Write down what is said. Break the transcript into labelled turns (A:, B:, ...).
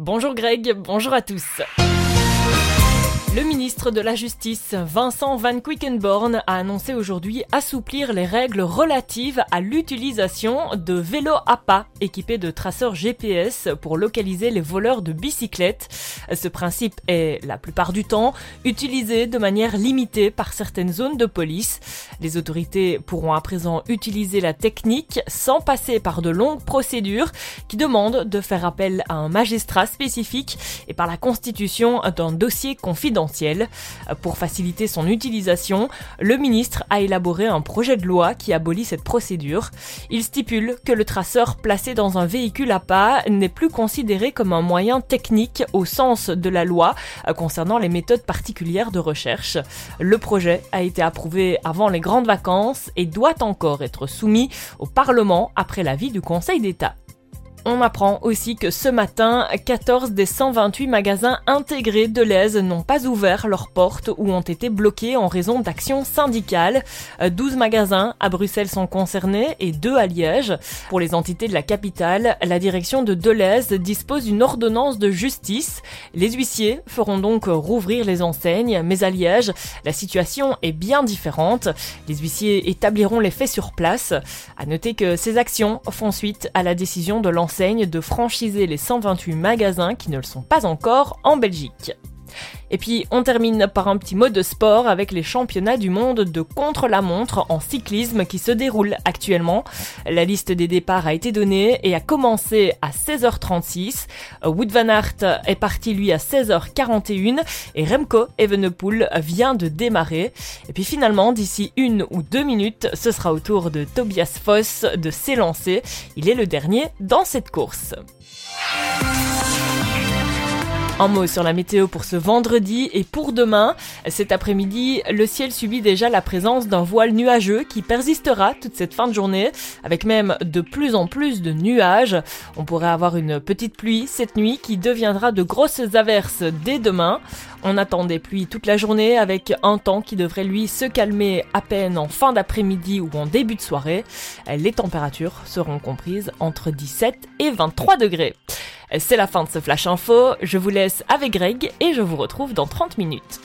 A: Bonjour Greg, bonjour à tous. Le ministre de la Justice, Vincent Van Quickenborn, a annoncé aujourd'hui assouplir les règles relatives à l'utilisation de vélos à équipés de traceurs GPS pour localiser les voleurs de bicyclettes. Ce principe est, la plupart du temps, utilisé de manière limitée par certaines zones de police. Les autorités pourront à présent utiliser la technique sans passer par de longues procédures qui demandent de faire appel à un magistrat spécifique et par la constitution d'un dossier confidentiel. Pour faciliter son utilisation, le ministre a élaboré un projet de loi qui abolit cette procédure. Il stipule que le traceur placé dans un véhicule à pas n'est plus considéré comme un moyen technique au sens de la loi concernant les méthodes particulières de recherche. Le projet a été approuvé avant les grandes vacances et doit encore être soumis au Parlement après l'avis du Conseil d'État. On apprend aussi que ce matin, 14 des 128 magasins intégrés de l'Aise n'ont pas ouvert leurs portes ou ont été bloqués en raison d'actions syndicales. 12 magasins à Bruxelles sont concernés et 2 à Liège. Pour les entités de la capitale, la direction de Deleuze dispose d'une ordonnance de justice. Les huissiers feront donc rouvrir les enseignes, mais à Liège, la situation est bien différente. Les huissiers établiront les faits sur place. À noter que ces actions font suite à la décision de de franchiser les 128 magasins qui ne le sont pas encore en Belgique. Et puis on termine par un petit mot de sport avec les championnats du monde de contre-la-montre en cyclisme qui se déroulent actuellement. La liste des départs a été donnée et a commencé à 16h36. Wood van Aert est parti lui à 16h41 et Remco Evenepoel vient de démarrer. Et puis finalement, d'ici une ou deux minutes, ce sera au tour de Tobias Foss de s'élancer. Il est le dernier dans cette course. Un mot sur la météo pour ce vendredi et pour demain. Cet après-midi, le ciel subit déjà la présence d'un voile nuageux qui persistera toute cette fin de journée, avec même de plus en plus de nuages. On pourrait avoir une petite pluie cette nuit qui deviendra de grosses averses dès demain. On attend des pluies toute la journée avec un temps qui devrait lui se calmer à peine en fin d'après-midi ou en début de soirée. Les températures seront comprises entre 17 et 23 degrés. C'est la fin de ce Flash Info, je vous laisse avec Greg et je vous retrouve dans 30 minutes.